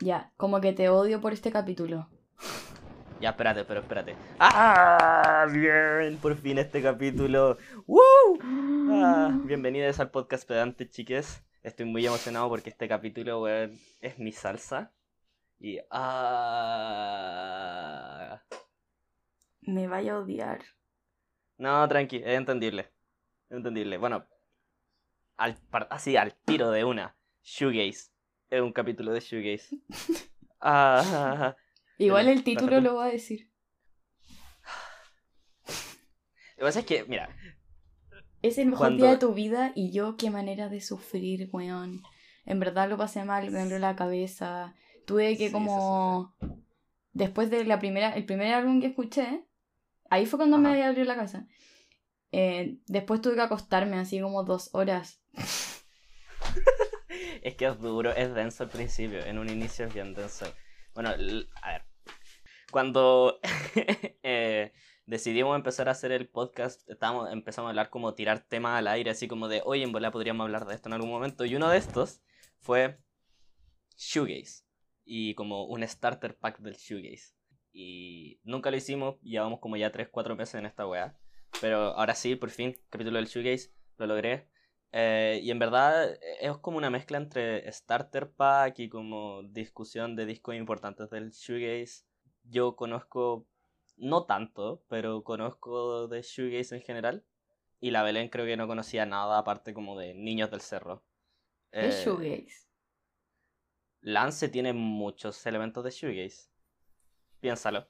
Ya, como que te odio por este capítulo. Ya, espérate, pero espérate. ¡Ah! Bien, por fin este capítulo. ¡Woo! Ah, bienvenidos al podcast pedante, chiques. Estoy muy emocionado porque este capítulo, weón, es mi salsa. Y. ¡Ah! Me vaya a odiar. No, tranqui, es entendible. Es entendible. Bueno, al, par- así, al tiro de una. Shoegaze. Es un capítulo de Shoegaze. Ah, Igual el título lo va a decir. Lo que pasa es que, mira, Es el mejor Cuando- día de tu vida y yo qué manera de sufrir, weón. En verdad lo pasé mal, me dolió la cabeza. Tuve que Sí, como... Después de la primera, el primer álbum que escuché, ahí fue cuando Ajá. me abrió la cabeza. Eh, después tuve que acostarme así como dos horas. es que es duro, es denso al principio. En un inicio es bien denso. Bueno, a ver. Cuando eh, decidimos empezar a hacer el podcast, estábamos, empezamos a hablar como tirar temas al aire, así como de, oye, en bola podríamos hablar de esto en algún momento. Y uno de estos fue Shoegaze. Y como un starter pack del Shoegaze. Y nunca lo hicimos, llevamos como ya 3-4 meses en esta weá. Pero ahora sí, por fin, capítulo del Shoegaze, lo logré. Eh, y en verdad eh, es como una mezcla entre starter pack y como discusión de discos importantes del shoegaze. Yo conozco, no tanto, pero conozco de shoegaze en general. Y la Belén creo que no conocía nada aparte como de Niños del Cerro. Es Eh, shoegaze. Lance tiene muchos elementos de shoegaze. Piénsalo.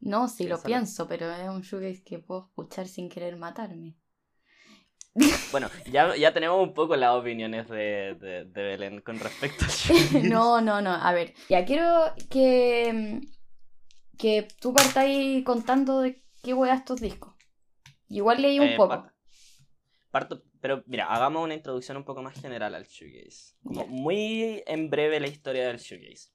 No, sí lo piénsalo. pienso, pero es un shoegaze que puedo escuchar sin querer matarme. Bueno, ya, ya tenemos un poco las opiniones de, de, de Belén con respecto al shoegaze. No, no, no. A ver, ya quiero que, que tú partáis contando de qué hueá estos discos. Igual leí un Eh, poco. par- Parto, pero mira, hagamos una introducción un poco más general al shoegaze. Como muy en breve la historia del shoegaze.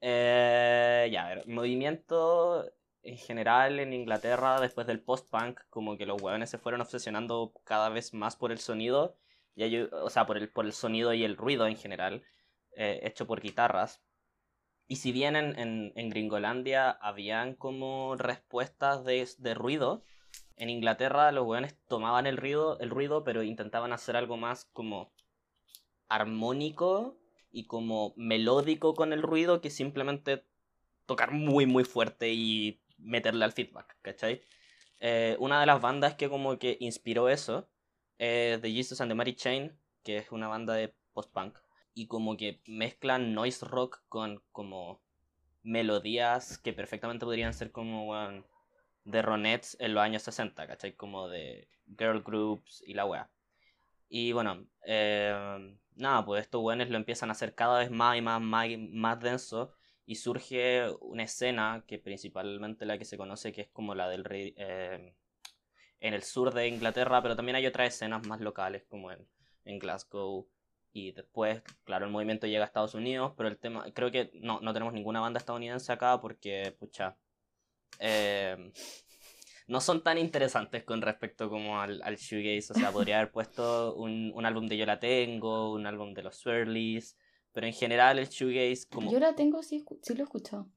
Eh, ya, a ver, movimiento en general en Inglaterra después del post-punk, como que los hueones se fueron obsesionando cada vez más por el sonido, y hay- o sea, por el, por el sonido y el ruido en general, eh, hecho por guitarras. Y si bien en, en, Gringolandia habían como respuestas de, de ruido, en Inglaterra los weones tomaban el ruido, el ruido, pero intentaban hacer algo más como armónico y como melódico con el ruido que simplemente tocar muy muy fuerte y meterle al feedback, ¿cachai? Eh, una de las bandas que como que inspiró eso es The Jesus and the Mary Chain, que es una banda de post-punk, y como que mezclan noise rock con como melodías que perfectamente podrían ser como de Ronettes en los años 60, ¿cachai? Como de girl groups y la wea. Y bueno, eh, nada, pues estos weones lo empiezan a hacer cada vez más y más, más, más denso. Y surge una escena que principalmente la que se conoce, que es como la del rey eh, en el sur de Inglaterra, pero también hay otras escenas más locales, como en, Glasgow. Y después, claro, el movimiento llega a Estados Unidos, pero el tema, creo que no, no tenemos ninguna banda estadounidense acá porque, pucha, eh, no son tan interesantes con respecto como al, al shoegaze. O sea, podría haber puesto un, un álbum de Yo La Tengo, un álbum de los Swirlies, pero en general el shoegaze como Yo la tengo, sí, sí lo he escuchado.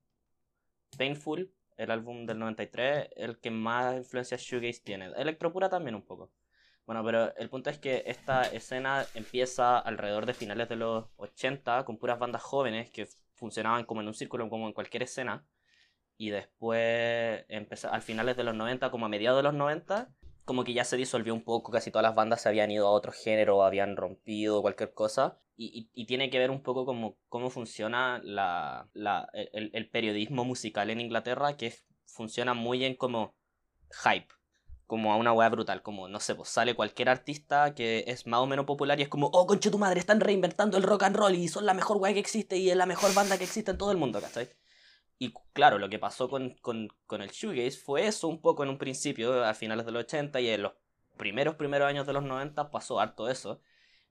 Painful, el álbum del 93, el que más influencia shoegaze tiene. Electropura también un poco. Bueno, pero el punto es que esta escena empieza alrededor de finales de los 80 con puras bandas jóvenes que funcionaban como en un círculo, como en cualquier escena. Y después, empezó, al finales de los 90, como a mediados de los 90, como que ya se disolvió un poco, casi todas las bandas se habían ido a otro género, habían rompido cualquier cosa. Y, tiene que ver un poco como cómo funciona la, el, periodismo musical en Inglaterra, que funciona muy en como hype, como a una weá brutal, como no sé, pues sale cualquier artista que es más o menos popular y es como, oh, conche tu madre, están reinventando el rock and roll y son la mejor weá que existe y es la mejor banda que existe en todo el mundo, ¿cachai? Y claro, lo que pasó con, con, el shoegaze fue eso un poco en un principio, a finales de los 80 y en los primeros primeros años de los 90 pasó harto eso.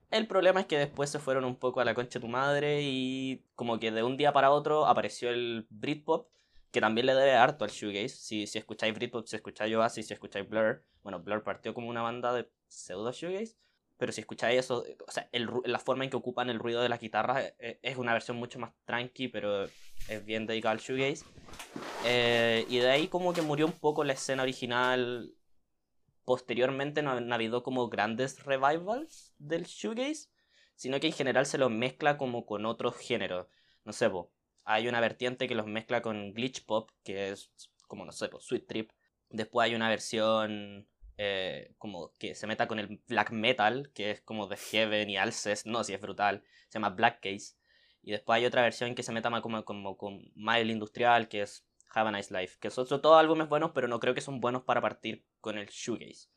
El problema es que después se fueron un poco a la concha de tu madre y como que de un día para otro apareció el Britpop, que también le debe harto al shoegaze. Si, si escucháis Britpop, si escucháis Oasis, si escucháis Blur. Bueno, Blur partió como una banda de pseudo shoegaze. Pero si escucháis eso, o sea, el, la forma en que ocupan el ruido de las guitarras eh, es una versión mucho más tranqui, pero es bien dedicada al shoegaze. Eh, y de ahí como que murió un poco la escena original. Posteriormente no, ha habido como grandes revivals del shoegaze, sino que en general se los mezcla como con otros géneros. No sé, hay una vertiente que los mezcla con glitch pop, que es como, no sé, sweet trip. Después hay una versión eh, como que se meta con el black metal, que es como de Heaven y Alces, no, si es brutal, se llama Black Case. Y después hay otra versión que se meta más como, como con Mile Industrial, que es Have a Nice Life, que son todos álbumes buenos, pero no creo que son buenos para partir con el shoegaze.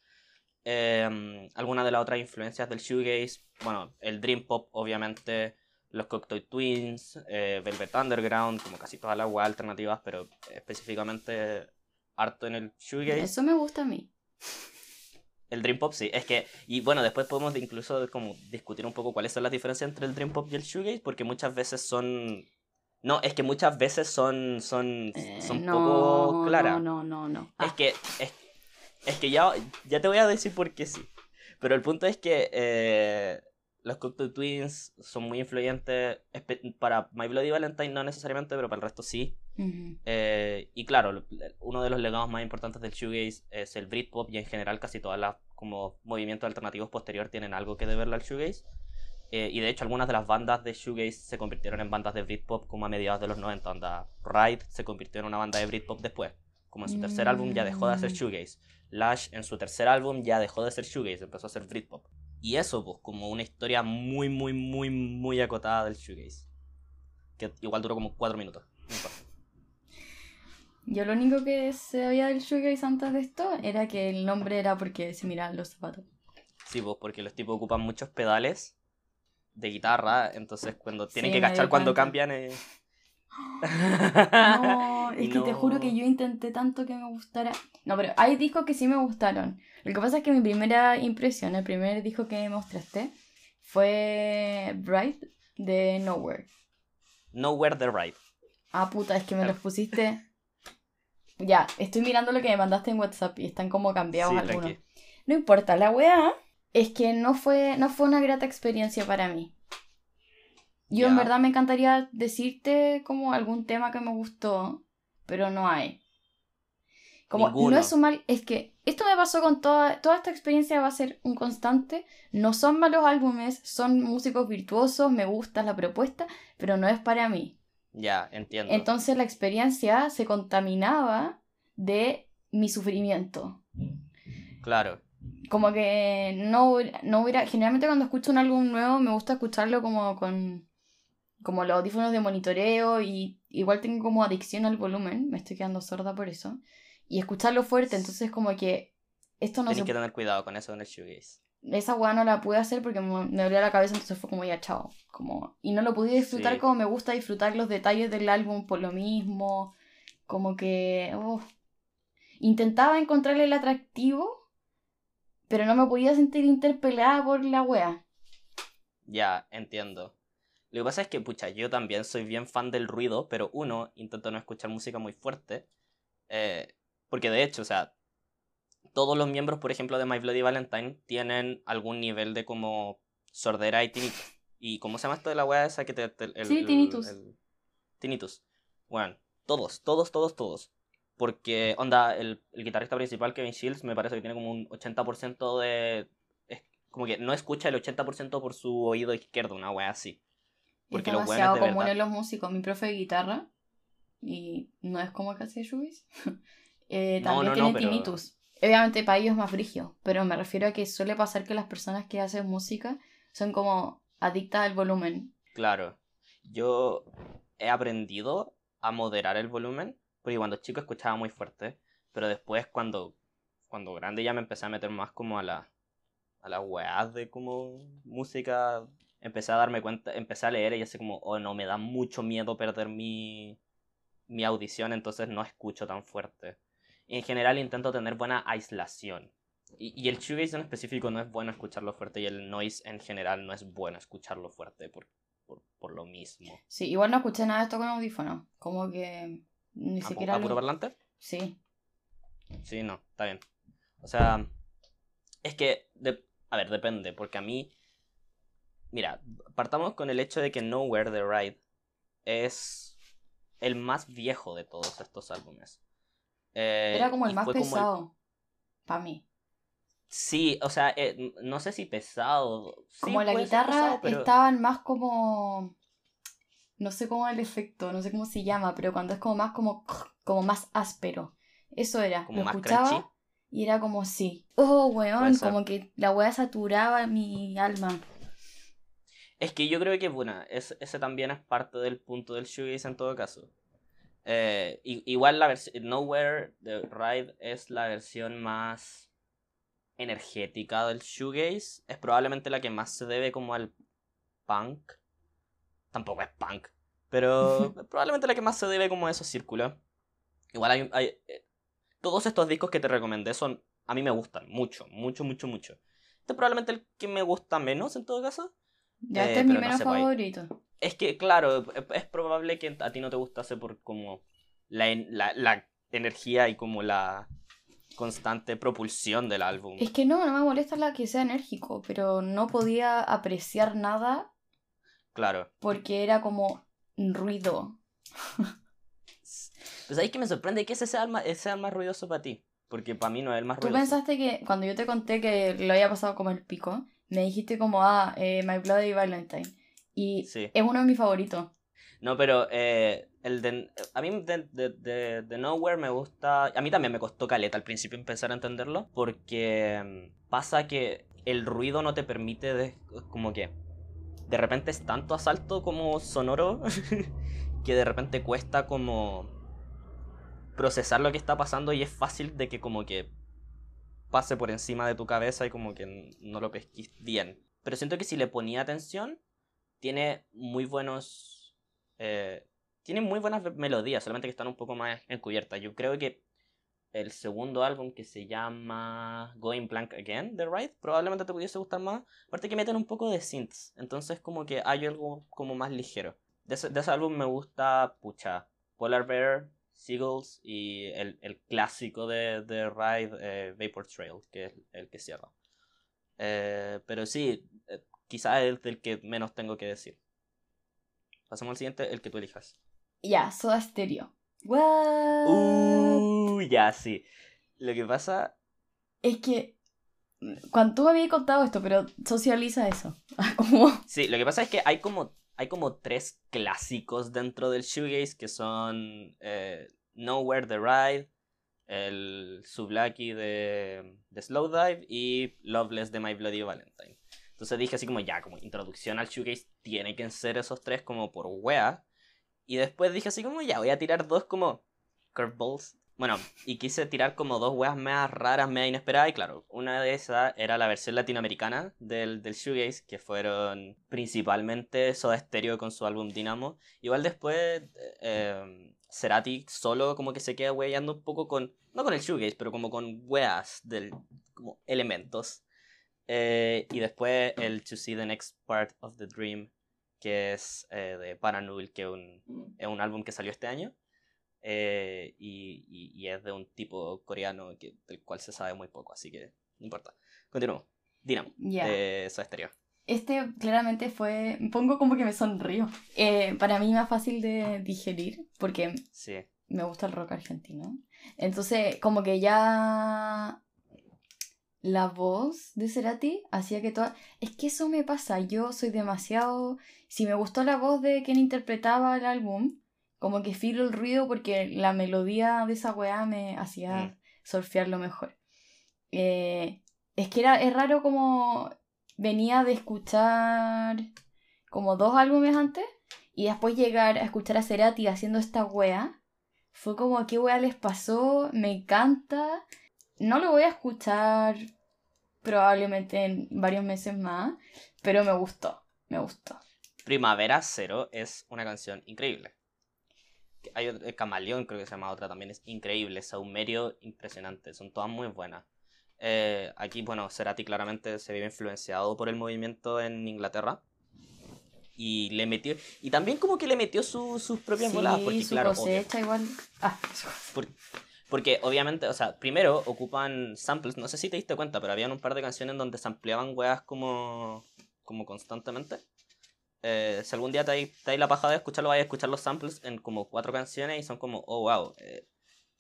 Eh, algunas de las otras influencias del shoegaze, bueno, el dream pop, obviamente, los Cocteau Twins, eh, Velvet Underground, como casi todas las web alternativas, pero específicamente harto en el shoegaze. Eso me gusta a mí. El Dream Pop, sí. Es que, y bueno, después podemos incluso como discutir un poco cuáles son las diferencias entre el Dream Pop y el Shoegaze, porque muchas veces son... No, es que muchas veces son, son, eh, son poco claras. No, no, no, no. Es ah. que, es, que ya, ya te voy a decir por qué sí. Pero el punto es que eh, los Cocteau Twins son muy influyentes para My Bloody Valentine, no necesariamente, pero para el resto sí. Eh, y claro, uno de los legados más importantes del shoegaze es el Britpop y en general casi todas las como movimientos alternativos posteriores tienen algo que deberle al shoegaze. Eh, y de hecho algunas de las bandas de shoegaze se convirtieron en bandas de Britpop como a mediados de los 90. Onda, Ride se convirtió en una banda de Britpop después. Como en su tercer álbum ya dejó de hacer mm. shoegaze. Lash en su tercer álbum ya dejó de hacer shoegaze, empezó a hacer Britpop. Y eso, pues, como una historia muy, muy, muy, muy acotada del shoegaze. Que igual duró como cuatro minutos. Yo lo único que sabía del shoegaze antes de esto era que el nombre era porque se miraban los zapatos. Sí, pues, porque los tipos ocupan muchos pedales de guitarra, entonces cuando tienen que cachar cuando cambian... Eh... No, es que te juro que yo intenté tanto que me gustara. No, pero hay discos que sí me gustaron. Lo que pasa es que mi primera impresión, el primer disco que me mostraste, fue Bright de Nowhere. Nowhere the Right. Ah, puta, es que me los pusiste. Ya, estoy mirando lo que me mandaste en WhatsApp y están como cambiados algunos. No importa, la weá es que no fue, no fue una grata experiencia para mí. Yo en verdad me encantaría decirte como algún tema que me gustó, pero no hay. Como no es un mal, es que esto me pasó con toda, toda esta experiencia va a ser un constante. No son malos álbumes, son músicos virtuosos, me gusta la propuesta, pero no es para mí. Ya, entiendo. Entonces la experiencia se contaminaba de mi sufrimiento. Claro. Como que no, no hubiera. Generalmente cuando escucho un álbum nuevo me gusta escucharlo como con como los audífonos de monitoreo y igual tengo como adicción al volumen, me estoy quedando sorda por eso, y escucharlo fuerte, entonces como que esto no Tienes que tener cuidado con eso en el shoegaze. Esa weá no la pude hacer porque me, dolía la cabeza, entonces fue como ya chao. Como... Y no lo pude disfrutar como me gusta disfrutar los detalles del álbum por lo mismo. Como que... Intentaba encontrarle el atractivo, pero no me podía sentir interpelada por la wea. Ya, entiendo. Lo que pasa es que, pucha, yo también soy bien fan del ruido, pero uno, intento no escuchar música muy fuerte. Eh, porque de hecho, o sea, todos los miembros, por ejemplo, de My Bloody Valentine tienen algún nivel de como sordera y tinnitus. ¿Y cómo se llama esto de la weá esa que te... el, sí, tinnitus. tinnitus. Bueno, todos, todos, todos, todos. Porque, onda, el, el, guitarrista principal, Kevin Shields, me parece que tiene como un 80% de... Es como que no escucha el 80% por su oído izquierdo, una weá así. Porque es demasiado común en los músicos. Mi profe de guitarra, y no es como casi Shubis, eh, también tiene tinnitus. Obviamente para ellos es más frigio, pero me refiero a que suele pasar que las personas que hacen música son como adictas al volumen. Claro. Yo he aprendido a moderar el volumen, porque cuando chico escuchaba muy fuerte, pero después cuando, cuando grande ya me empecé a meter más como a la a las weas de como música empecé a darme cuenta, empecé a leer y así como, oh no, me da mucho miedo perder mi, mi audición, entonces no escucho tan fuerte. En general intento tener buena aislación. Y, el shoegaze en específico no es bueno escucharlo fuerte y el noise en general no es bueno escucharlo fuerte por, por, lo mismo. Sí, igual no escuché nada de esto con audífono. Como que ni siquiera... ¿A puro parlante? Sí. Sí, no, está bien. O sea, es que de, A ver, depende, porque a mí. Mira, partamos con el hecho de que Nowhere the Ride es el más viejo de todos estos álbumes. Eh, Era como el más pesado. Para mí. Sí, o sea, eh, no sé si pesado. como la guitarra estaban más como. No sé cómo el efecto, no sé cómo se llama, pero cuando es como más como, como más áspero. Eso era. Como lo escuchaba y era como sí. Oh, weón, como que la weá saturaba mi alma. Es que yo creo que, bueno, ese también es parte del punto del shoegaze en todo caso. Eh, igual la versión Nowhere de Ride es la versión más energética del shoegaze. Es probablemente la que más se debe como al punk. Tampoco es punk. Pero probablemente la que más se debe como a esos círculos. Igual hay, hay, eh, todos estos discos que te recomendé son, a mí me gustan mucho, mucho, mucho, mucho. Este es probablemente el que me gusta menos en todo caso. Ya, este eh, es mi menos pues, favorito. Es que, claro, es probable que a ti no te gustase por como la, la, energía y como la constante propulsión del álbum. Es que no, no me molesta la que sea enérgico, pero no podía apreciar nada. Claro. Porque era como ruido. Pues ahí que me sorprende que ese sea el más, ese más ruidoso para ti. Porque para mí no es el más ruidoso. Tú pensaste que cuando yo te conté que lo había pasado como el pico, me dijiste como, ah, eh, My Bloody Valentine. Y es uno de mis favoritos. No, pero eh, el de, a mí de, de, de, Nowhere me gusta... A mí también me costó caleta al principio empezar a entenderlo. Porque mm, pasa que el ruido no te permite de, como que... De repente es tanto asalto como sonoro que de repente cuesta como procesar lo que está pasando y es fácil de que como que pase por encima de tu cabeza y como que no lo pesquís bien. Pero siento que si le ponía atención, tiene muy buenos... Eh, tiene muy buenas melodías, solamente que están un poco más encubiertas. Yo creo que el segundo álbum que se llama Going Blank Again, The Ride, probablemente te pudiese gustar más. Aparte que meten un poco de synths, entonces como que hay algo como más ligero. De ese, álbum me gusta, pucha, Polar Bear, Seagulls y el, clásico de, de Ride, eh, Vapor Trail, que es el que cierra. Eh, pero sí, quizás es el que menos tengo que decir. Pasamos al siguiente, el que tú elijas. Ya, Soda Stereo. Uh, ya, sí. Lo que pasa... Es que... Cuando tú me habías contado esto, pero socializa eso. como... Sí, lo que pasa es que hay como hay como tres clásicos dentro del shoegaze que son eh, Nowhere the Ride, el Sublaki de, de Slow Dive y Loveless de My Bloody Valentine. Entonces dije así como ya, como introducción al shoegaze tiene que ser esos tres como por wea. Y después dije así como ya, voy a tirar dos como curveballs bueno, y quise tirar como dos weas más raras, más inesperadas. Y claro, una de esas era la versión latinoamericana del, del Shoegaze, que fueron principalmente Soda Stereo con su álbum Dynamo. Igual después, eh, Cerati solo como que se queda weyando un poco con, no con el Shoegaze, pero como con weas, del, como elementos. Eh, y después el To See the Next Part of the Dream, que es eh, de Paranul, que es un álbum que salió este año. Eh, y, es de un tipo coreano que, del cual se sabe muy poco, así que no importa. Continuamos. Dinamo, de Soda Stereo. Este claramente fue, pongo como que me sonrío. Eh, para mí más fácil de digerir, porque me gusta el rock argentino. Entonces, como que ya la voz de Cerati hacía que toda... Es que eso me pasa, yo soy demasiado... Si me gustó la voz de quien interpretaba el álbum, como que filo el ruido porque la melodía de esa weá me hacía mm. surfearlo mejor. Eh, es que era, es raro como venía de escuchar como dos álbumes antes y después llegar a escuchar a Cerati haciendo esta weá. Fue como, ¿qué weá les pasó? Me encanta. No lo voy a escuchar probablemente en varios meses más, pero me gustó, me gustó. Primavera Cero es una canción increíble hay otro, Camaleón, creo que se llama otra también, es increíble. Saumerio, impresionante. Son todas muy buenas. Eh, aquí, bueno, Cerati claramente se ve influenciado por el movimiento en Inglaterra. Y le metió. Y también como que le metió sus propias sí, Porque, su claro. Cosecha igual. Ah, Porque obviamente, o sea, primero ocupan samples, no sé si te diste cuenta, pero habían un par de canciones donde se ampliaban weas como, como constantemente. Eh, si algún día te hay, la paja de escucharlo, vayas a escuchar los samples en como cuatro canciones y son como, oh wow. Eh,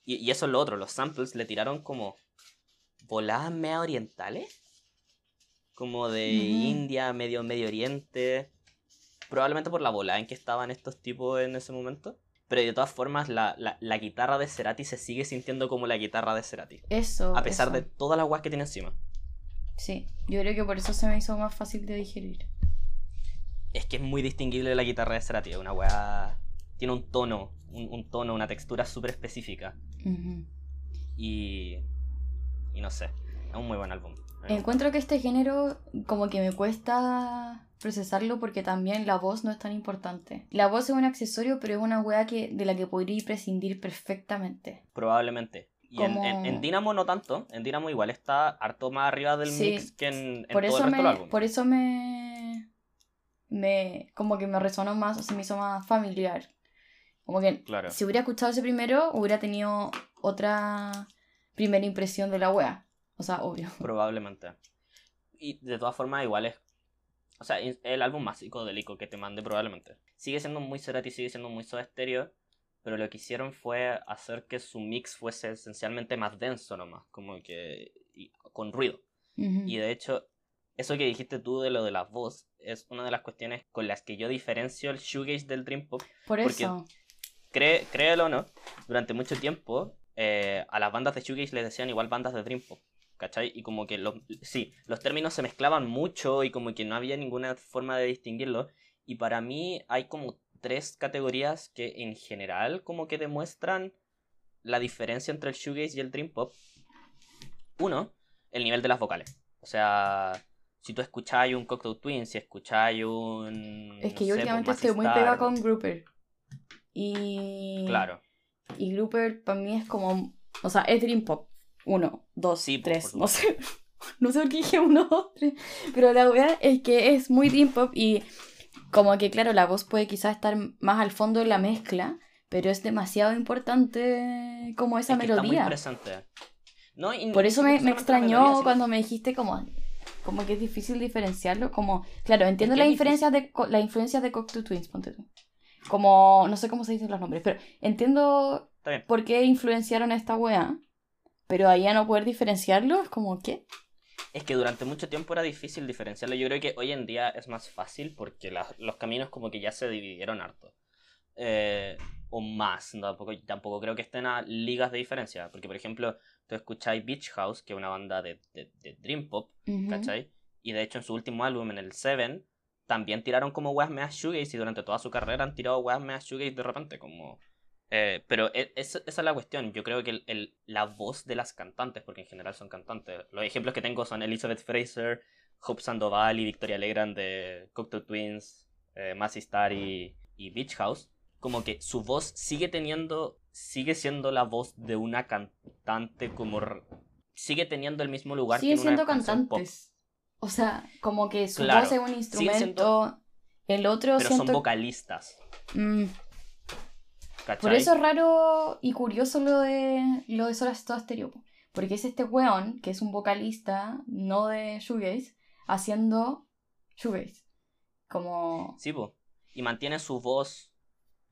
y, y, eso es lo otro, los samples le tiraron como voladas medio orientales, como de India, medio Medio Oriente, probablemente por la volada en que estaban estos tipos en ese momento. Pero de todas formas, la, la, guitarra de Cerati se sigue sintiendo como la guitarra de Cerati. Eso. A pesar de todas las guas que tiene encima. Sí, yo creo que por eso se me hizo más fácil de digerir. Es que es muy distinguible la guitarra de Cerati. Una weá. Tiene un tono, un, tono, una textura súper específica. Y. Y no sé. Es un muy buen álbum. Encuentro que este género, como que me cuesta procesarlo porque también la voz no es tan importante. La voz es un accesorio, pero es una wea que, de la que podría prescindir perfectamente. Probablemente. Y en, en, Dynamo no tanto, en Dynamo igual está harto más arriba del mix que en, por todo eso el resto me, del álbum. Por eso me, me. como que me resonó más, o se me hizo más familiar. Como que si hubiera escuchado ese primero, hubiera tenido otra primera impresión de la wea. O sea, obvio. Probablemente. Y de todas formas, igual es o sea, el álbum más psicodélico que te mande probablemente. Sigue siendo muy Cerati, sigue siendo muy Soda Stereo, pero lo que hicieron fue hacer que su mix fuese esencialmente más denso nomás, como que con ruido. Y de hecho, eso que dijiste tú de lo de la voz es una de las cuestiones con las que yo diferencio el shoegaze del dream pop. Por eso. Cree, créelo o no, durante mucho tiempo eh, a las bandas de shoegaze les decían igual bandas de dream pop. ¿Cachai? Y como que los, sí, los términos se mezclaban mucho y como que no había ninguna forma de distinguirlo. Y para mí hay como tres categorías que en general como que demuestran la diferencia entre el shoegaze y el dream pop. Uno, el nivel de las vocales. O sea, si tú escucháis un Cocktail Twin, si escucháis un... Es que yo últimamente estoy muy pegada con Grouper. Y... Claro. Y Grouper para mí es como... O sea, es dream pop. Uno, dos, sí, tres, no sé. No sé por qué dije uno, dos, tres. Pero la verdad es que es muy dream pop y como que claro, la voz puede quizás estar más al fondo de la mezcla, pero es demasiado importante como esa melodía. presente. por eso me, extrañó cuando me dijiste como, como que es difícil diferenciarlo. Como, claro, entiendo las influencias de la influencia de Cocteau Twins, ponte tú. Como, no sé cómo se dicen los nombres, pero entiendo por qué influenciaron a esta wea. Pero ahí a no poder diferenciarlo, es como, ¿qué? Es que durante mucho tiempo era difícil diferenciarlo. Yo creo que hoy en día es más fácil porque los caminos como que ya se dividieron harto. Eh, o más. Tampoco, tampoco creo que estén a ligas de diferencia. Porque, por ejemplo, tú escucháis Beach House, que es una banda de, de, Dream Pop, ¿cachai? Y de hecho en su último álbum, en el Seven, también tiraron como weas mea shoegaze y durante toda su carrera han tirado weas mea shoegaze de repente, como eh, pero e, esa es la cuestión. Yo creo que el, la voz de las cantantes, porque en general son cantantes. Los ejemplos que tengo son Elizabeth Fraser, Hope Sandoval y Victoria Legrand de Cocktail Twins, eh, Massey Star y, y, Beach House. Como que su voz sigue teniendo, sigue siendo la voz de una cantante como... Sigue teniendo el mismo lugar sigue siendo cantantes. O sea, como que su voz es un instrumento. el otro Pero son vocalistas. Mm. Por eso es raro y curioso lo de lo de Soda Stereo. Porque es este weón, que es un vocalista, no de shoegaze, haciendo shoegaze. Como... Sí, po. Y mantiene su voz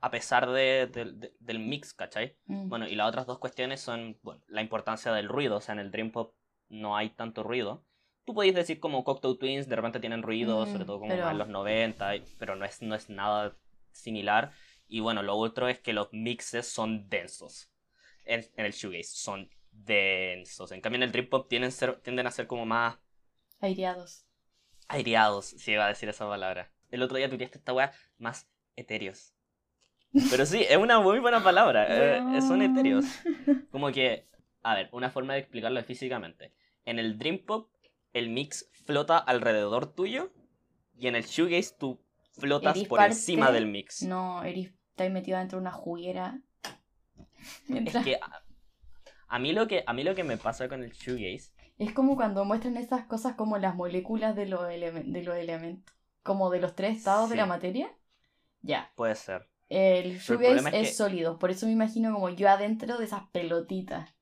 a pesar de, del mix, ¿cachai? Mm. Bueno, y las otras dos cuestiones son bueno, la importancia del ruido. O sea, en el Dream Pop no hay tanto ruido. Tú podéis decir como Cocktail Twins de repente tienen ruido, mm, sobre todo como en los 90, pero no es, no es nada similar. Y bueno, lo otro es que los mixes son densos. En, el shoegaze son densos. En cambio en el trip hop tienden, ser, tienden a ser como más... Aireados. Aireados, si iba a decir esa palabra. El otro día tuviste esta weá más etéreos. Pero sí, es una muy buena palabra. Eh, son etéreos. Como que, a ver, una forma de explicarlo es físicamente. En el Dream Pop, el mix flota alrededor tuyo. Y en el shoegaze, tú flotas por encima del mix. No, Eris está metido dentro de una juguera. Es que a, mí lo que a mí lo que me pasa con el shoegaze es como cuando muestran esas cosas como las moléculas de los, de los elementos, como de los tres estados de la materia. Ya. Puede ser. El shoegaze es, sólido, por eso me imagino como yo adentro de esas pelotitas.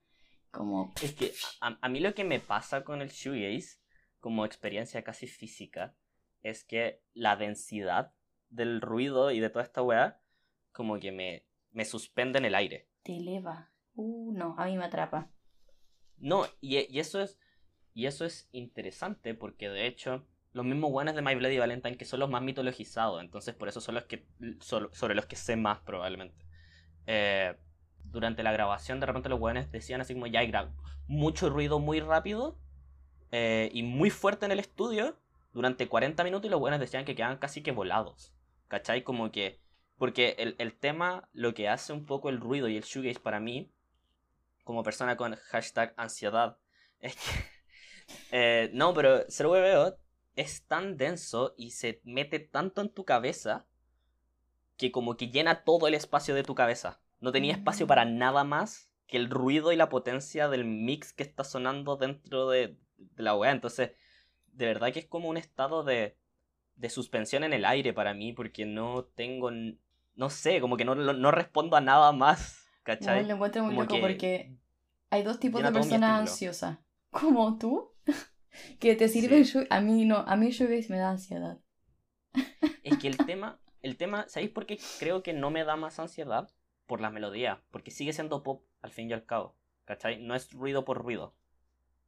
Como... Es que a, a mí lo que me pasa con el shoegaze, como experiencia casi física, es que la densidad del ruido y de toda esta weá, como que me, me suspende en el aire. Te eleva. Uh, no, a mí me atrapa. No, y, y eso es. Y eso es interesante porque de hecho, los mismos guanes de My Bloody Valentine que son los más mitologizados, entonces por eso son los que. sobre los que sé más probablemente. Eh, durante la grabación, de repente los guanes decían así como ya hay mucho ruido muy rápido eh, y muy fuerte en el estudio durante 40 minutos y los buenos decían que quedaban casi que volados. ¿Cachai? Como que... Porque el, el tema, lo que hace un poco el ruido y el shoegaze para mí, como persona con hashtag ansiedad, es que... Eh, no, pero veo es tan denso y se mete tanto en tu cabeza que como que llena todo el espacio de tu cabeza. No tenía espacio para nada más que el ruido y la potencia del mix que está sonando dentro de, de la wea. Entonces, de verdad que es como un estado de, de suspensión en el aire para mí, porque no tengo, no sé, como que no, no respondo a nada más, ¿cachai? No, lo encuentro muy loco porque hay dos tipos de personas ansiosas, como tú, que te sirve a mí no, a mí y me da ansiedad. Es que el tema, el tema, ¿sabéis por qué creo que no me da más ansiedad? Por la melodía, porque sigue siendo pop al fin y al cabo, ¿cachai? No es ruido por ruido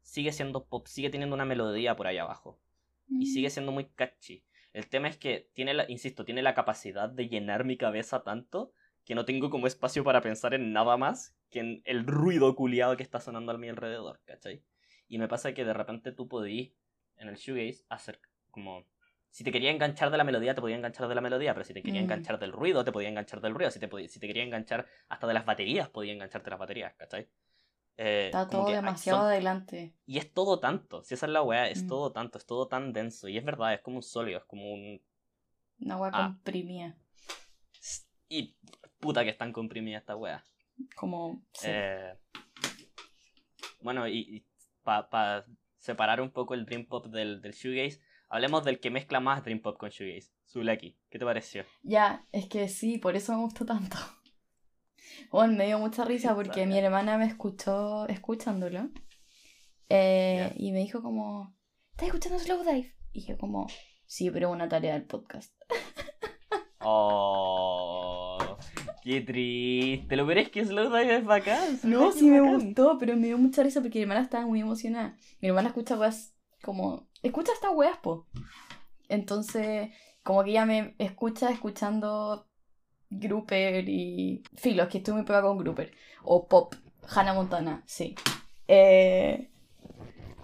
sigue siendo pop, sigue teniendo una melodía por ahí abajo. Y sigue mm. siendo muy catchy. El tema es que tiene la, insisto, tiene la capacidad de llenar mi cabeza tanto que no tengo como espacio para pensar en nada más que en el ruido culiado que está sonando a mi alrededor, ¿cachai? Y me pasa que de repente tú podías, en el shoegaze, hacer como... Si te quería enganchar de la melodía, te podía enganchar de la melodía, pero si te quería mm. enganchar del ruido, te podía enganchar del ruido. Si te, si te quería enganchar hasta de las baterías, podía engancharte las baterías, ¿cachai? Eh, Está todo demasiado adelante. Y es todo tanto, si esa es la weá, es mm. todo tanto, es todo tan denso. Y es verdad, es como un sólido, es como un. Una weá ah. comprimida. Y puta que están comprimidas esta weá. Como. Eh, bueno, y, para separar un poco el Dream Pop del, del Shoegaze, hablemos del que mezcla más Dream Pop con Shoegaze. Zuleki, ¿qué te pareció? Ya, es que sí, por eso me gustó tanto. Bueno, me dio mucha risa porque mi hermana me escuchó escuchándolo. Eh, y me dijo como, ¿estás escuchando Slow Dive? Y yo como, sí, pero una tarea del podcast. Oh, qué triste. Lo es que Slow Dive es bacán. No, sí me gustó, pero me dio mucha risa porque mi hermana estaba muy emocionada. Mi hermana escucha weas como, escucha estas weas, po. Entonces, como que ella me escucha escuchando Grouper y. Filos, que estoy muy pegada con Grouper. O Pop, Hannah Montana, sí. Eh,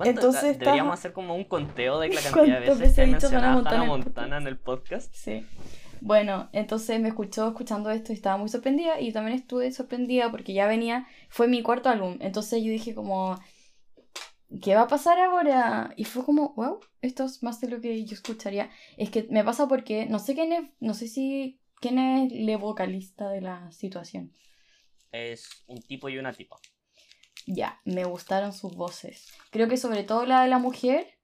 entonces Deberíamos hacer como un conteo de la cantidad de veces que he Hannah Montana, en el podcast. Sí. Bueno, entonces me escuchó escuchando esto y estaba muy sorprendida y también estuve sorprendida porque ya venía, fue mi cuarto álbum, entonces yo dije como, ¿qué va a pasar ahora? Y fue como, wow, esto es más de lo que yo escucharía. Es que me pasa porque no sé quién es, no sé si ¿Quién es el vocalista de la situación? Es un tipo y una tipa. Ya, me gustaron sus voces. Creo que sobre todo la de la mujer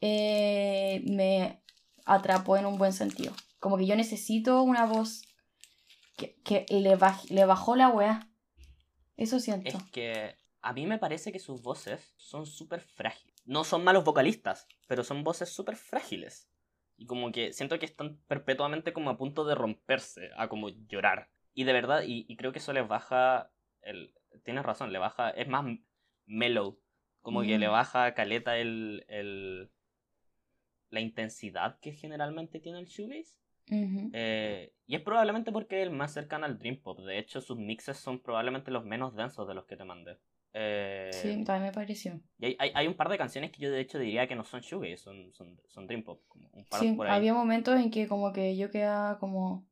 eh, me atrapó en un buen sentido. Como que yo necesito una voz que, le, le bajó la weá. Eso siento. Es que a mí me parece que sus voces son súper frágiles. No son malos vocalistas, pero son voces súper frágiles. Y como que siento que están perpetuamente como a punto de romperse, a como llorar. Y de verdad, y, creo que eso les baja, el, tienes razón, le baja, es más mellow, como que le mm. baja caleta el, el, la intensidad que generalmente tiene el shoegaze. Eh, y es probablemente porque es el más cercano al dream pop. De hecho, sus mixes son probablemente los menos densos de los que te mandé. Eh, sí, también me pareció. Y hay, hay, un par de canciones que yo de hecho diría que no son shoegaze, son, son, son dream pop. sí, había momentos en que como que yo quedaba como...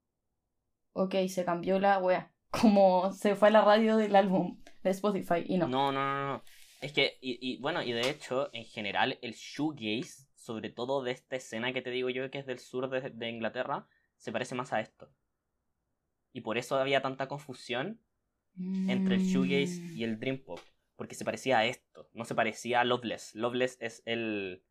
Ok, se cambió la wea. Como se fue a la radio del álbum de Spotify y no. No, no, no, no. Es que, y, y bueno, y de hecho, en general, el shoegaze, sobre todo de esta escena que te digo yo que es del sur de, de Inglaterra, se parece más a esto. Y por eso había tanta confusión entre el shoegaze y el dream pop, porque se parecía a esto, no se parecía a Loveless. Loveless es el,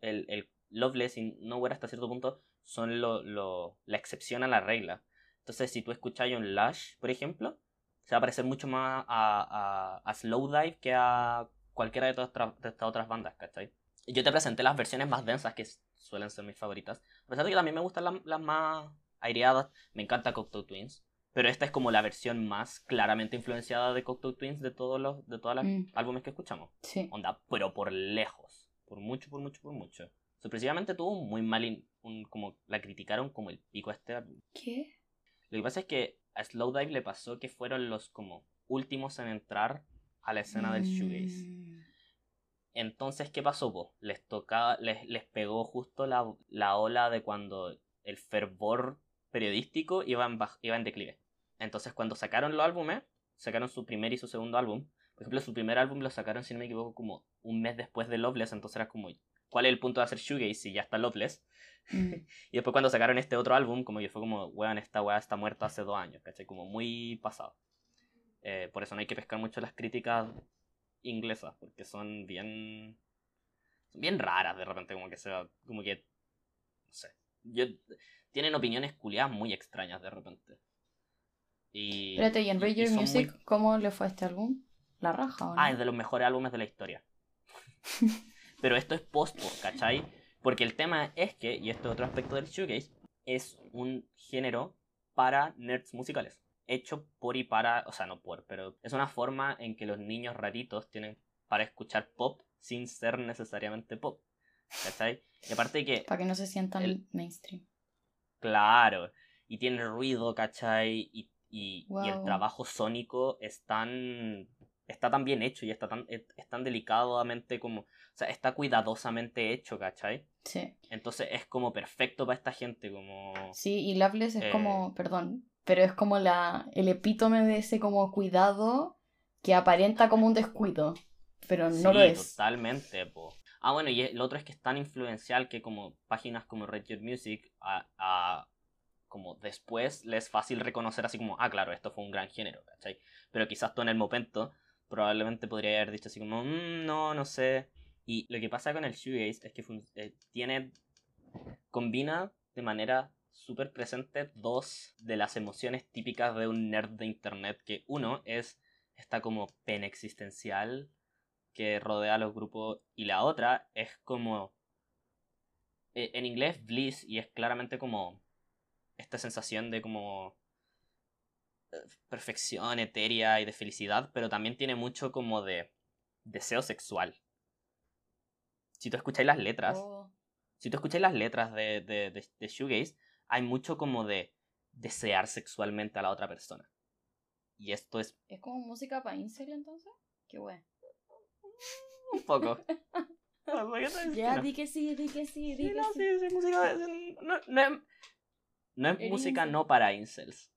el, Loveless y Nowhere hasta cierto punto son lo, lo, la excepción a la regla. Entonces, si tú escuchas un Lush, por ejemplo, se va a parecer mucho más a, a, a Slowdive que a cualquiera de, todas de estas otras bandas, ¿cachai? Yo te presenté las versiones más densas que suelen ser mis favoritas. A pesar de que también me gustan las, más aireadas, me encanta Cocteau Twins. Pero esta es como la versión más claramente influenciada de Cocteau Twins de todos los de todas las mm. álbumes que escuchamos. Sí. Onda, pero por lejos. Por mucho, por mucho, por mucho. Sorpresivamente tuvo muy mal. Un, como la criticaron como el pico a este álbum. ¿Qué? Lo que pasa es que a Slowdive le pasó que fueron los como últimos en entrar a la escena del shoegaze. Mm. Entonces, ¿qué pasó? Les, tocaba, les, les pegó justo la, la, ola de cuando el fervor periodístico iba en, iba en declive. Entonces, cuando sacaron los álbumes, sacaron su primer y su segundo álbum. Por ejemplo, su primer álbum lo sacaron, si no me equivoco, como un mes después de Loveless. Entonces era como, ¿cuál es el punto de hacer shoegaze si ya está Loveless? Mm. y después cuando sacaron este otro álbum, como que fue como, weón, esta weá está muerta hace dos años, ¿cachai? Como muy pasado. Eh, por eso no hay que pescar mucho las críticas inglesas, porque son bien. bien raras de repente, como que sea. como que. no sé. Yo, tienen opiniones culiadas muy extrañas de repente. Y. Espérate, ¿y en Radio Music cómo le fue a este álbum? ¿La raja o no? Ah, es de los mejores álbumes de la historia. Pero esto es post ¿cachai? Porque el tema es que, y esto es otro aspecto del shoegaze, es un género para nerds musicales hecho por y para, o sea, no por, pero es una forma en que los niños raritos tienen para escuchar pop sin ser necesariamente pop. ¿Cachai? Y aparte que... Para que no se sientan el, mainstream. Claro. Y tiene ruido, ¿cachai? Y, y, el trabajo sónico es tan... Está tan bien hecho y está tan, es, tan delicadamente como... O sea, está cuidadosamente hecho, ¿cachai? Sí. Entonces es como perfecto para esta gente, como... Sí, y Loveless es como... Eh, perdón, pero es como la, el epítome de ese como cuidado que aparenta como un descuido, pero no lo es. Totalmente, po. Ah, bueno, y el otro es que es tan influencial que como páginas como Red Music, a, como después le es fácil reconocer así como, ah, claro, esto fue un gran género, ¿cachai? Pero quizás tú en el momento probablemente podría haber dicho así como, mm, no, no sé. Y lo que pasa con el shoegaze es que eh, tiene, combina de manera súper presente dos de las emociones típicas de un nerd de internet, que uno es esta como pena existencial que rodea a los grupos y la otra es como e, en inglés bliss y es claramente como esta sensación de como eh, perfección etérea y de felicidad, pero también tiene mucho como de deseo sexual. Si tú escucháis las letras, oh. si tú escucháis las letras de, de, de, de Shoegaze, hay mucho como de desear sexualmente a la otra persona. Y esto es... ¿Es como música para incel entonces? Qué bueno. Un poco. ya, di que sí, di que sí, di que no, sí. sí, música... No, no es música no para incels.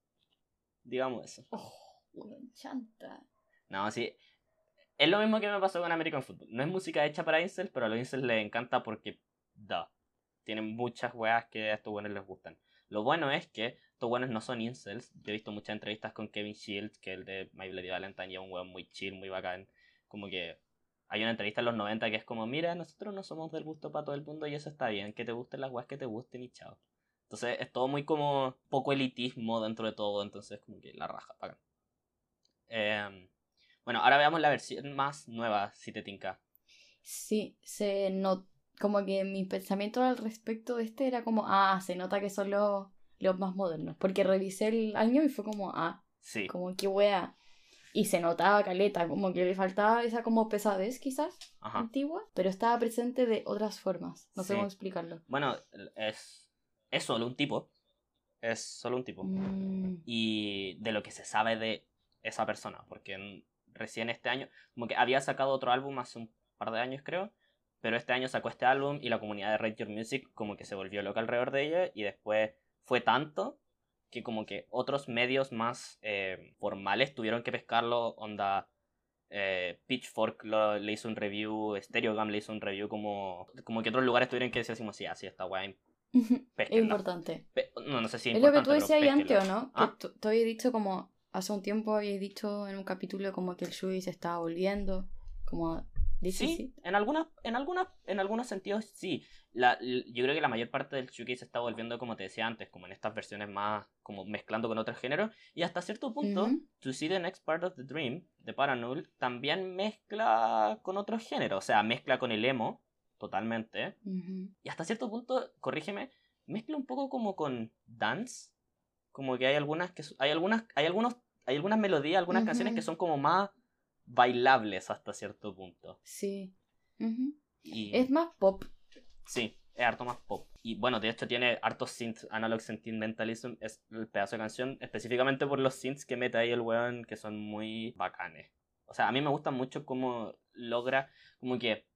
Digamos eso. Oh, me encanta. No, sí. Es lo mismo que me pasó con American Football. No es música hecha para incels, pero a los incels les encanta porque... Da. Tienen muchas weas que a estos buenos les gustan. Lo bueno es que estos buenos no son incels. Yo he visto muchas entrevistas con Kevin Shields, que es el de My Bloody Valentine, y es un weón muy chill, muy bacán. Como que hay una entrevista en los 90 que es como, mira, nosotros no somos del gusto para todo el mundo y eso está bien, que te gusten las weas que te gusten y chao. Entonces es todo muy como poco elitismo dentro de todo, entonces como que la raja, bacán. Em, bueno, ahora veamos la versión más nueva, si te tinca. Sí, se notó como que mi pensamiento al respecto de este era como, ah, se nota que son los, los más modernos. Porque revisé el año y fue como, ah, sí. como que wea. Y se notaba caleta, como que le faltaba esa como pesadez quizás antigua, pero estaba presente de otras formas. No sé cómo explicarlo. Bueno, es, es solo un tipo. Es solo un tipo. Mm. Y de lo que se sabe de esa persona, porque recién este año, como que había sacado otro álbum hace un par de años creo, pero este año sacó este álbum y la comunidad de Rate Your Music como que se volvió loca alrededor de ella y después fue tanto que como que otros medios más eh, formales tuvieron que pescarlo, onda eh, Pitchfork le hizo un review, Stereogam le hizo un review como, como que otros lugares tuvieron que decir así, sí, así está guay. Es importante. no, no sé si es, lo que tú decías antes, ¿o no? Que ¿Ah? tú habías dicho como, hace un tiempo habías dicho en un capítulo como que el Shui se estaba volviendo, como Sí, en, algunas, en, algunas, en algunos sentidos sí. La, yo creo que la mayor parte del shoegaze se está volviendo, como te decía antes, como en estas versiones más, como mezclando con otros géneros. Y hasta cierto punto, To See the Next Part of the Dream, de Paranul, también mezcla con otros géneros. O sea, mezcla con el emo, totalmente. Y hasta cierto punto, corrígeme, mezcla un poco como con dance. Como que hay algunas que hay algunas, hay algunos, hay algunas melodías, algunas canciones que son como más bailables hasta cierto punto. Sí. Es más pop. Sí, es harto más pop. Y bueno, de hecho tiene hartos synths, Analog Sentimentalism es el pedazo de canción, específicamente por los synths que mete ahí el weón, que son muy bacanes. O sea, a mí me gusta mucho cómo logra, como que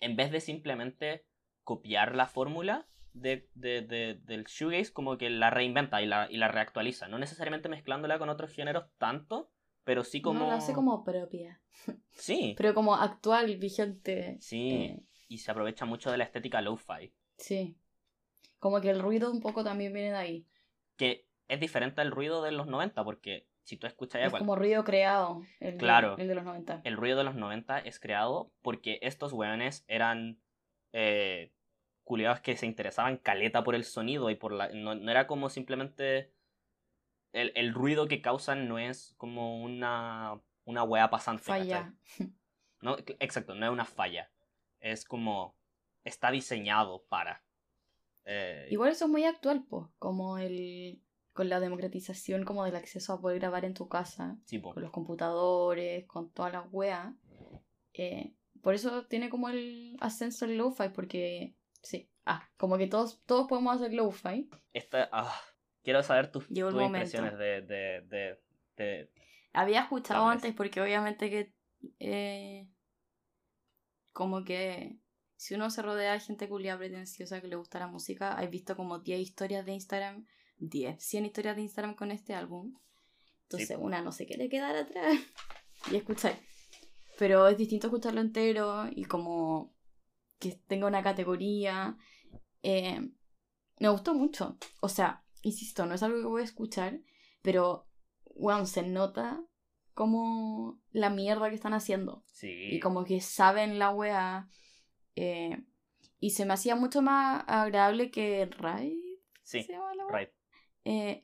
en vez de simplemente copiar la fórmula de, del shoegaze, como que la reinventa y la, y la reactualiza. No necesariamente mezclándola con otros géneros tanto, pero sí como... No, la hace como propia. Sí. pero como actual, vigente. Sí. Eh. Y se aprovecha mucho de la estética lo-fi. Sí. Como que el ruido un poco también viene de ahí. Que es diferente al ruido de los 90, porque si tú escuchas. Es como ruido creado, el, claro, de, el de los 90. El ruido de los 90 es creado porque estos weones eran eh, culiados que se interesaban caleta por el sonido y por la... no era como simplemente el, ruido que causan no es como una, una wea pasante. Falla. No, exacto, no es una falla. Es como está diseñado para. Eh, Igual eso es muy actual, pues, como el con la democratización como del acceso a poder grabar en tu casa, con los computadores, con todas las weas. Eh, por eso tiene como el ascenso el lo-fi, porque sí, ah, como que todos, todos podemos hacer lo-fi. Ah, Quiero saber tus, impresiones de, de, Había escuchado antes porque obviamente que... Eh, como que si uno se rodea de gente culia pretenciosa que le gusta la música, has visto como 10 historias de Instagram, 10, 100 historias de Instagram con este álbum. Entonces una no se quiere quedar atrás y escuchar. Pero es distinto escucharlo entero y como que tenga una categoría. Eh, me gustó mucho. O sea, insisto, no es algo que voy a escuchar, pero, wow, se nota como la mierda que están haciendo. Sí. Y como que saben la weá. Eh, y se me hacía mucho más agradable que Raid. Sí, Raid. Eh,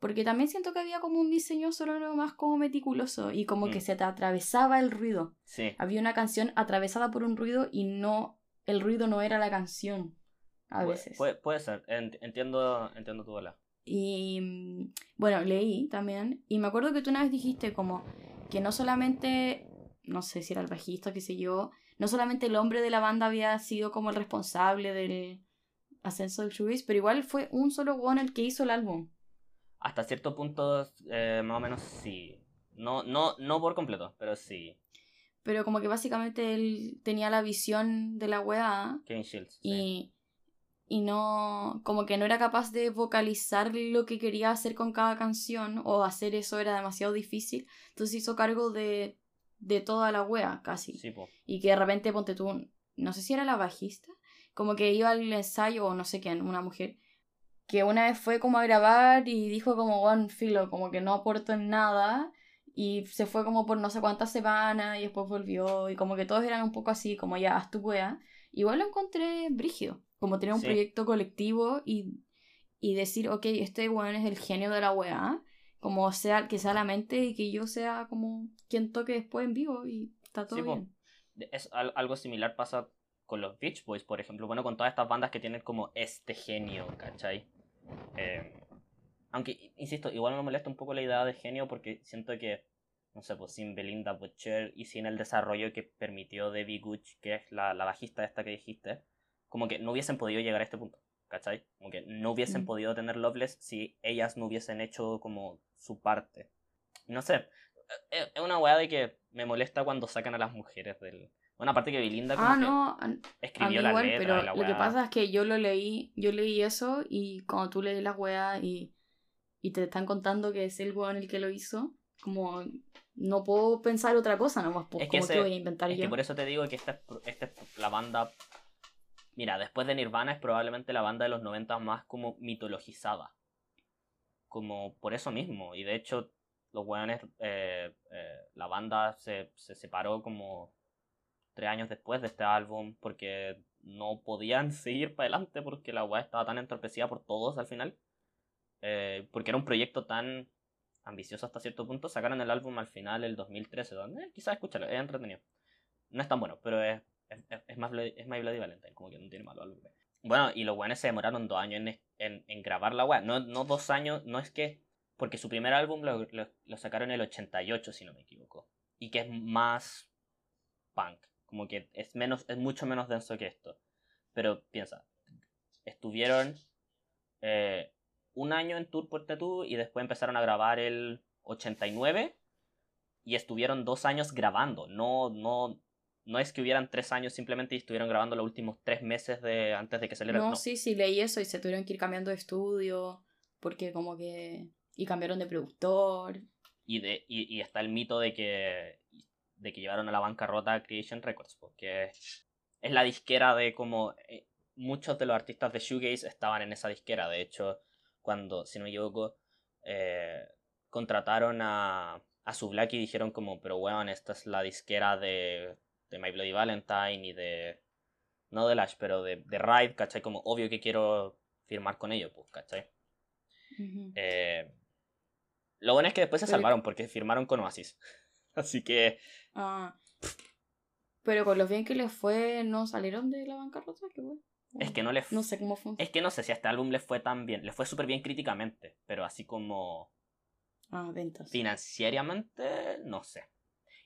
porque también siento que había como un diseño solo más como meticuloso y como que mm. se te atravesaba el ruido. Sí. Había una canción atravesada por un ruido y no, el ruido no era la canción a veces. Puede, ser, entiendo, entiendo tu bola. Y mm, bueno, leí también, y me acuerdo que tú una vez dijiste como que no solamente, no sé si era el bajista, qué sé yo, no solamente el hombre de la banda había sido como el responsable del ascenso del shoegaze, pero igual fue un solo one el que hizo el álbum. Hasta cierto punto, eh, más o menos sí. No, no, no por completo, pero sí. Pero como que básicamente él tenía la visión de la weá. Kane Shields. Y y no, como que no era capaz de vocalizar lo que quería hacer con cada canción o hacer eso era demasiado difícil, entonces hizo cargo de, de toda la wea casi. y que de repente, ponte tú, no sé si era la bajista, como que iba al ensayo o no sé quién, una mujer, que una vez fue como a grabar y dijo como, one filo, como que no aportó en nada y se fue como por no sé cuántas semanas y después volvió y como que todos eran un poco así, como ya, haz tu wea. Igual lo encontré brígido. Como tener un proyecto colectivo y, decir, ok, este weón es el genio de la weá, como sea que sea la mente y que yo sea como quien toque después en vivo y está todo bien. Es algo similar pasa con los Beach Boys, por ejemplo, bueno, con todas estas bandas que tienen como este genio, ¿cachai? Em, aunque, insisto, igual me molesta un poco la idea de genio porque siento que, no sé, pues sin Belinda Butcher y sin el desarrollo que permitió Debbie Gooch, que es la, la bajista esta que dijiste, como que no hubiesen podido llegar a este punto, ¿cachai? Como que no hubiesen mm. podido tener Loveless si ellas no hubiesen hecho como su parte. No sé, e, e, es una weá de que me molesta cuando sacan a las mujeres del... Una parte que Belinda como ah, no, escribió la letra pero la lo que pasa es que yo lo leí, yo leí eso y cuando tú lees la weá y, y te están contando que es el weón el que lo hizo, como no puedo pensar otra cosa nomás, pues, como que voy a inventar es yo. Que por eso te digo que esta esta es la banda Mira, después de Nirvana es probablemente la banda de los 90 más como mitologizada. Como por eso mismo. Y de hecho, los weones, eh, eh, la banda se, separó como tres años después de este álbum, porque no podían seguir para adelante porque la weá estaba tan entorpecida por todos al final. Eh, porque era un proyecto tan ambicioso hasta cierto punto. Sacaron el álbum al final, el 2013, donde eh, quizás escúchalo, es entretenido. No es tan bueno, pero es, es, más, es My Bloody Valentine, como que no tiene malo álbum. Bueno, y los weones se demoraron dos años en, en, en grabar la weá. No, no dos años, no es que. Porque su primer álbum lo, lo, lo sacaron en el 88, si no me equivoco. Y que es más punk. Como que es, menos, es mucho menos denso que esto. Pero piensa, estuvieron eh, un año en Tour por Tattoo y después empezaron a grabar el 89 y estuvieron dos años grabando. No, no, no es que hubieran tres años simplemente y estuvieron grabando los últimos tres meses de antes de que saliera. No, no, sí, sí, leí eso y se tuvieron que ir cambiando de estudio porque como que... Y cambiaron de productor. Y, de, y, y está el mito de que de que llevaron a la bancarrota Creation Records, porque es la disquera de como eh, muchos de los artistas de Shoegaze estaban en esa disquera. De hecho, cuando, si no me equivoco, eh, contrataron a, a su Black y dijeron como, pero weón, esta es la disquera de, de My Bloody Valentine y de... No de Lash, pero de, de Ride, ¿cachai? Como obvio que quiero firmar con ellos, pues, ¿cachai? eh, lo bueno es que después se salvaron porque firmaron con Oasis. Así que Ah. Pero con los bien que les fue, ¿no salieron de la bancarrota? ¿Qué Es que no les No sé cómo fue. Es que no sé si a este álbum les fue tan bien. Les fue súper bien críticamente, pero así como. Ah, ventas. Financieramente, no sé.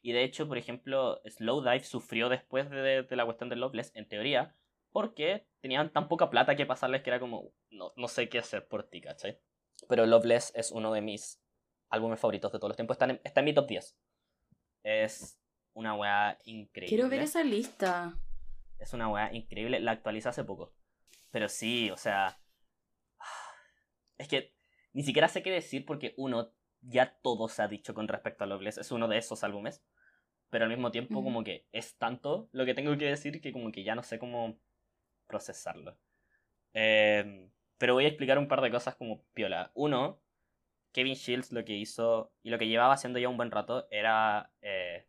Y de hecho, por ejemplo, Slowdive sufrió después de, la cuestión de Loveless, en teoría, porque tenían tan poca plata que pasarles que era como, no, no sé qué hacer por ti, ¿cachai? Pero Loveless es uno de mis álbumes favoritos de todos los tiempos. Está en, está en mi top 10. Es una weá increíble. Quiero ver esa lista. Es una weá increíble. La actualiza hace poco. Pero sí, o sea. Es que ni siquiera sé qué decir porque uno, ya todo se ha dicho con respecto a Loveless. Es uno de esos álbumes. Pero al mismo tiempo, como que es tanto lo que tengo que decir que como que ya no sé cómo procesarlo. Em, pero voy a explicar un par de cosas como piola. Uno, Kevin Shields lo que hizo y lo que llevaba haciendo ya un buen rato era... Eh,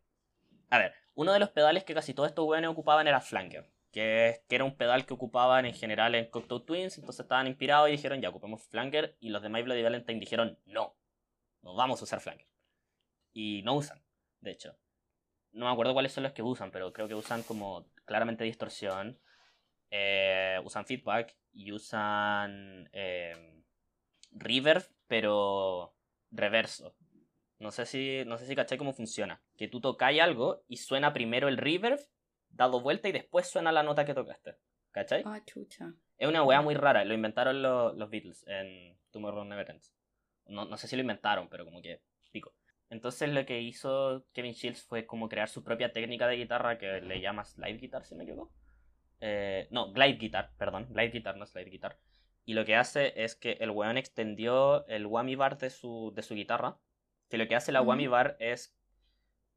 a ver, uno de los pedales que casi todos estos weones ocupaban era Flanker, que, que, era un pedal que ocupaban en general en Cocteau Twins, entonces estaban inspirados y dijeron ya ocupemos Flanker y los de My Bloody Valentine dijeron no, no vamos a usar Flanker. Y no usan, de hecho. No me acuerdo cuáles son los que usan, pero creo que usan como claramente distorsión, eh, usan feedback y usan eh, reverb pero reverso. No sé si, no sé si cachai cómo funciona. Que tú tocáis algo y suena primero el reverb, dado vuelta y después suena la nota que tocaste. ¿Cachai? Ah, chucha. Es una weá muy rara. Lo inventaron los, los Beatles en Tomorrow Never Ends. No, no sé si lo inventaron, pero como que pico. Entonces lo que hizo Kevin Shields fue como crear su propia técnica de guitarra que le llama slide guitar, si me equivoco. Eh, no, glide guitar, perdón. Glide guitar, no slide guitar. Y lo que hace es que el weón extendió el whammy bar de su, de su guitarra. Que lo que hace la whammy bar es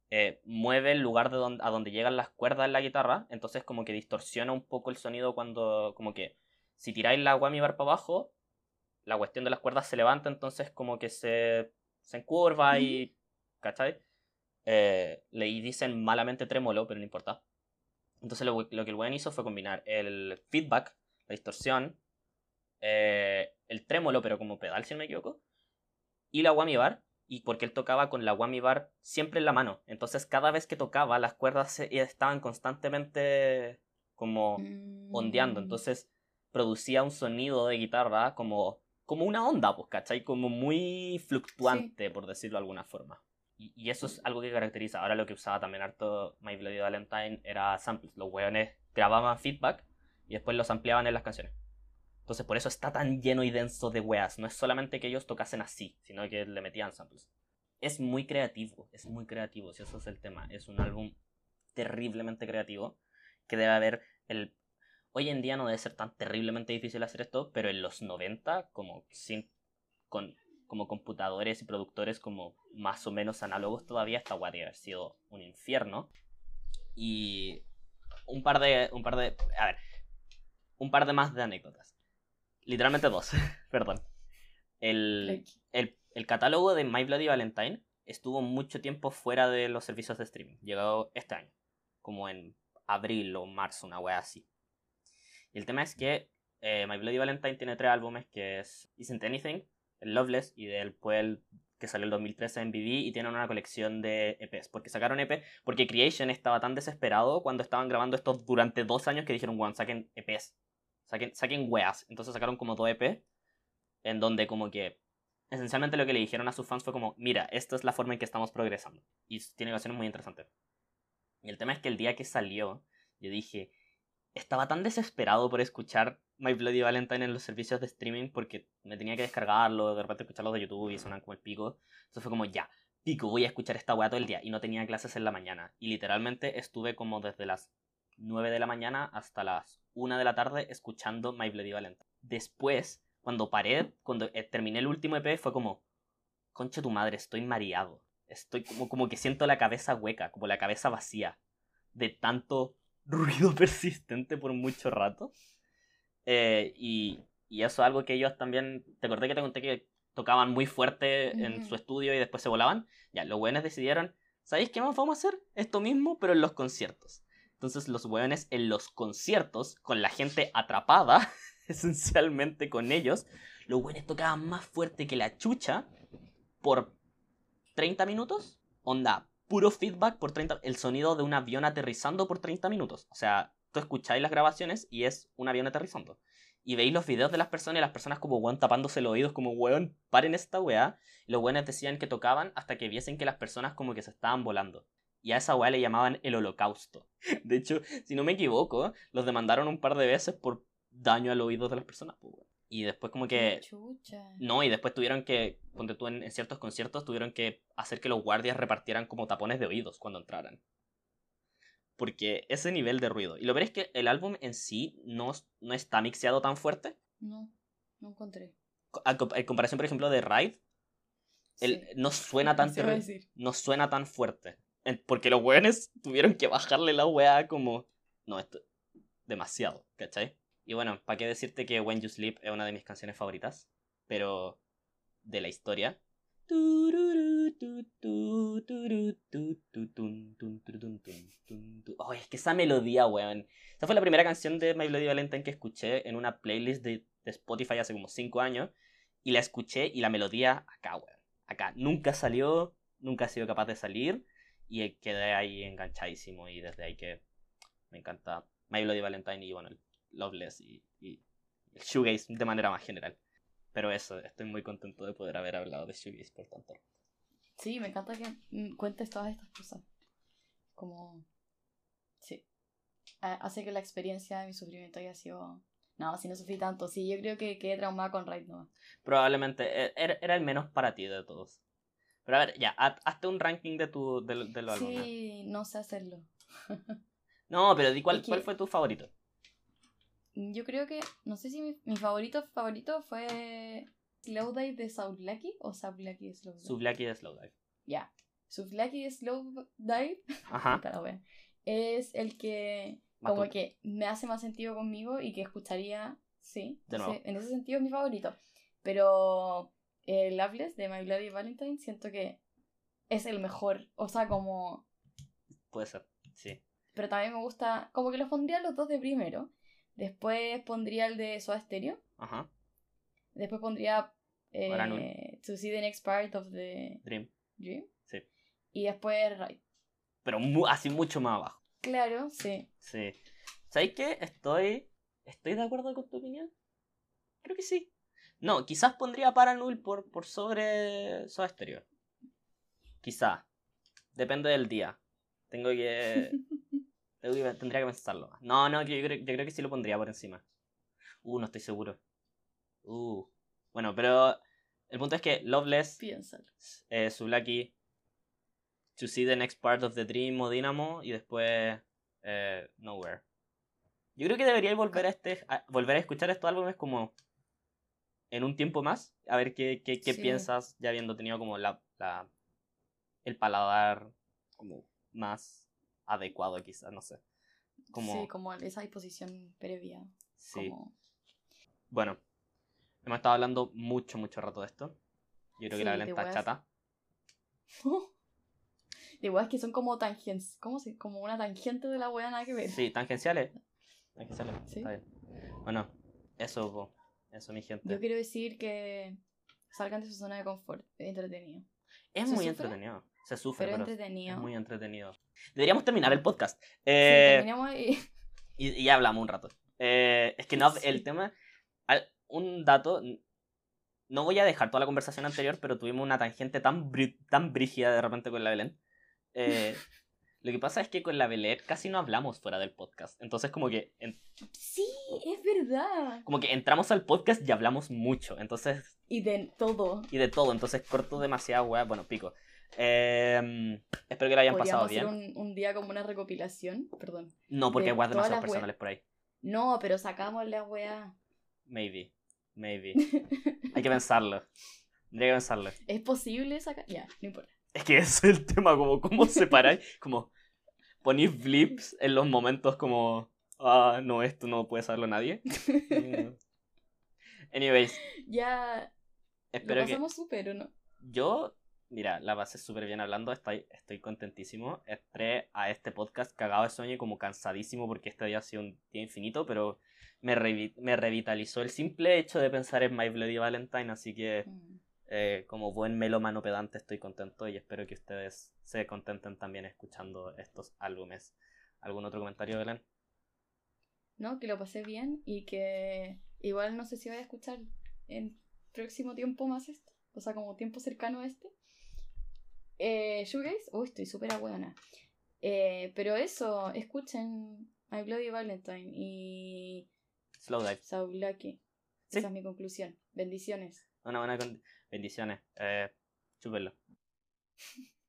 eh, mueve el lugar de donde, a donde llegan las cuerdas en la guitarra. Entonces como que distorsiona un poco el sonido cuando... Como que si tiráis la whammy bar para abajo, la cuestión de las cuerdas se levanta. Entonces como que se, se encurva y... ¿Cachai? Eh, le dicen malamente trémolo, pero no importa. Entonces lo, lo que el weón hizo fue combinar el feedback, la distorsión, eh, el trémolo, pero como pedal, si no me equivoco, y la whammy bar, y porque él tocaba con la whammy bar siempre en la mano. Entonces cada vez que tocaba las cuerdas estaban constantemente como ondeando. Mm. Entonces producía un sonido de guitarra como, como una onda, pues, ¿cachai? Como muy fluctuante, por decirlo de alguna forma. Y, y, eso es algo que caracteriza. Ahora lo que usaba también harto My Bloody Valentine era samples. Los weones grababan feedback y después los ampliaban en las canciones. Entonces por eso está tan lleno y denso de weas. No es solamente que ellos tocasen así, sino que le metían samples. Es muy creativo, es muy creativo, si eso es el tema. Es un álbum terriblemente creativo que debe haber el... Hoy en día no debe ser tan terriblemente difícil hacer esto, pero en los 90, como sin... con como computadores y productores como más o menos análogos todavía, esta wea debe haber sido un infierno. Y un par de... un par de... a ver, un par de más de anécdotas. Literalmente dos, perdón. El, el, catálogo de My Bloody Valentine estuvo mucho tiempo fuera de los servicios de streaming. Llegó este año, como en abril o marzo, una wea así. Y el tema es que eh, My Bloody Valentine tiene tres álbumes que es Isn't Anything, el Loveless y después el que salió el 2013 en BB y tienen una colección de EPs. Porque sacaron EP, porque Creation estaba tan desesperado cuando estaban grabando esto durante dos años que dijeron, bueno, saquen EPs, saquen, saquen weas. Entonces sacaron como dos EP en donde como que esencialmente lo que le dijeron a sus fans fue como, mira, esta es la forma en que estamos progresando. Y tiene canciones muy interesantes. Y el tema es que el día que salió, yo dije, estaba tan desesperado por escuchar My Bloody Valentine en los servicios de streaming porque me tenía que descargarlo, de repente escucharlo de YouTube y sonan como el pico. Entonces fue como, ya, pico, voy a escuchar esta weá todo el día. Y no tenía clases en la mañana. Y literalmente estuve como desde las 9 de la mañana hasta las 1 de la tarde escuchando My Bloody Valentine. Después, cuando paré, cuando eh, terminé el último EP, fue como, concha tu madre, estoy mareado. Estoy como, como que siento la cabeza hueca, como la cabeza vacía de tanto ruido persistente por mucho rato. Eh, y, y, eso es algo que ellos también. Te acordé que te conté que tocaban muy fuerte en su estudio y después se volaban. Ya, los buenos decidieron. ¿Sabéis qué más vamos a hacer? Esto mismo, pero en los conciertos. Entonces, los buenos en los conciertos, con la gente atrapada, esencialmente con ellos, los buenos tocaban más fuerte que la chucha por 30 minutos. Onda, puro feedback por 30 el sonido de un avión aterrizando por 30 minutos. O sea, tú escucháis las grabaciones y es un avión aterrizando. Y veis los videos de las personas y las personas como weón tapándose los oídos como weón, paren esta weá. Los weones decían que tocaban hasta que viesen que las personas como que se estaban volando. Y a esa weá le llamaban el holocausto. De hecho, si no me equivoco, los demandaron un par de veces por daño al oído de las personas. Pues, y después como que... No, y después tuvieron que, cuando tú en, ciertos conciertos, tuvieron que hacer que los guardias repartieran como tapones de oídos cuando entraran. Porque ese nivel de ruido. Y lo veré es que el álbum en sí no, no está mixeado tan fuerte. No, no encontré. En comparación, por ejemplo, de Ride, no suena tan no suena tan fuerte. Porque los weones tuvieron que bajarle la weá como. No, esto. Demasiado, ¿cachai? Y bueno, ¿para qué decirte que When You Sleep es una de mis canciones favoritas? Pero de la historia. Oh, es que esa melodía, weón. Esa fue la primera canción de My Bloody Valentine que escuché en una playlist de, Spotify hace como 5 años. Y la escuché y la melodía acá, weón. Acá. Nunca salió, nunca ha sido capaz de salir. Y quedé ahí enganchadísimo. Y desde ahí que me encanta My Bloody Valentine y bueno, el Loveless y, y el shoegaze de manera más general. Pero eso, estoy muy contento de poder haber hablado de shoegaze por tanto. Sí, me encanta que cuentes todas estas cosas. Como... Sí. Hace que la experiencia de mi sufrimiento haya sido... No, si no sufrí tanto. Sí, yo creo que quedé traumada con Raid no. Probablemente. E, era, el menos para ti de todos. Pero a ver, ya, hazte un ranking de tu de, de Sí, no sé hacerlo. no, pero di cuál, cuál fue tu favorito. Yo creo que, no sé si mi, favorito favorito fue Slow Dive de Lucky o Lucky de Slow Dive. Lucky de Slow Dive. Ya. Yeah. Lucky de Slow Dive. Ajá. es el que como que me hace más sentido conmigo y que escucharía, sí. De nuevo. en ese sentido es mi favorito. Pero el Loveless de My Bloody Valentine siento que es el mejor. O sea, como... Puede ser, sí. Pero también me gusta, como que los pondría los dos de primero. Después pondría el de Soda Stereo. Ajá. Después pondría eh, To See the Next Part of the Dream. Dream. Sí. Y después Ride. Pero así mucho más abajo. Claro, sí. Sí. ¿Sabes qué? Estoy. ¿Estoy de acuerdo con tu opinión? Creo que sí. No, quizás pondría Paranul por, por sobre Soda Stereo. Quizá. Depende del día. Tengo que. Tendría que pensarlo. No, no, yo creo, yo creo que sí lo pondría por encima. Uh, no estoy seguro. Uh. Bueno, pero el punto es que Loveless, Piénsalo. eh, Sublaki, To See the Next Part of the Dream o Dynamo y después eh, Nowhere. Yo creo que debería volver a, este, volver a escuchar estos álbumes como en un tiempo más, a ver qué, qué, qué piensas ya habiendo tenido como la, la, el paladar como más adecuado quizás, no sé. Como... Sí, como esa disposición previa. Sí. Bueno, hemos estado hablando mucho, mucho rato de esto. Yo creo que la Belén está chata. Igual es que son como tangentes, ¿cómo se? Como una tangente de la wea nada que ver. Sí, tangenciales. Tangenciales, ¿Sí? está bien. Bueno, eso, eso mi gente. Yo quiero decir que salgan de su zona de confort, es entretenido. Es muy entretenido. Se sufre, pero, entretenido. Es muy entretenido. Deberíamos terminar el podcast. Eh, terminamos y... y... ya hablamos un rato. Eh, es que no, el tema. Un dato. No voy a dejar toda la conversación anterior, pero tuvimos una tangente tan, tan brígida de repente con la Belén. Eh, lo que pasa es que con la Belén casi no hablamos fuera del podcast. Entonces, como que. Sí, es verdad. Como que entramos al podcast y hablamos mucho. Entonces. Y de todo. Y de todo. Entonces corto demasiado, weá. Bueno, pico. Em, espero que lo hayan pasado bien. hacer un, un, día como una recopilación, perdón. No, porque hay weas demasiado personales por ahí. No, pero sacamos la wea. Maybe, maybe. hay que pensarlo. Tendría que pensarlo. ¿Es posible sacar? Ya, no importa. Es que ese es el tema, como cómo separáis, como ponéis blips en los momentos como, ah, no, esto no puede saberlo nadie. Anyways. Ya. Espero lo pasamos súper, ¿o no? Yo Mira, la pasé súper bien hablando, estoy, estoy contentísimo. Entré a este podcast cagado de sueño y como cansadísimo porque este día ha sido un día infinito, pero me, me revitalizó el simple hecho de pensar en My Bloody Valentine, así que mm. Eh, como buen melómano pedante estoy contento y espero que ustedes se contenten también escuchando estos álbumes. ¿Algún otro comentario, Belén? No, que lo pasé bien y que igual no sé si voy a escuchar en próximo tiempo más esto, o sea, como tiempo cercano a este. Eh, Shoegaze, uy, estoy súper buena. Eh, pero eso, escuchen My Bloody Valentine y. Slow Dive. So Lucky. Esa es mi conclusión. Bendiciones. Una buena bendiciones. Eh, chúpenlo.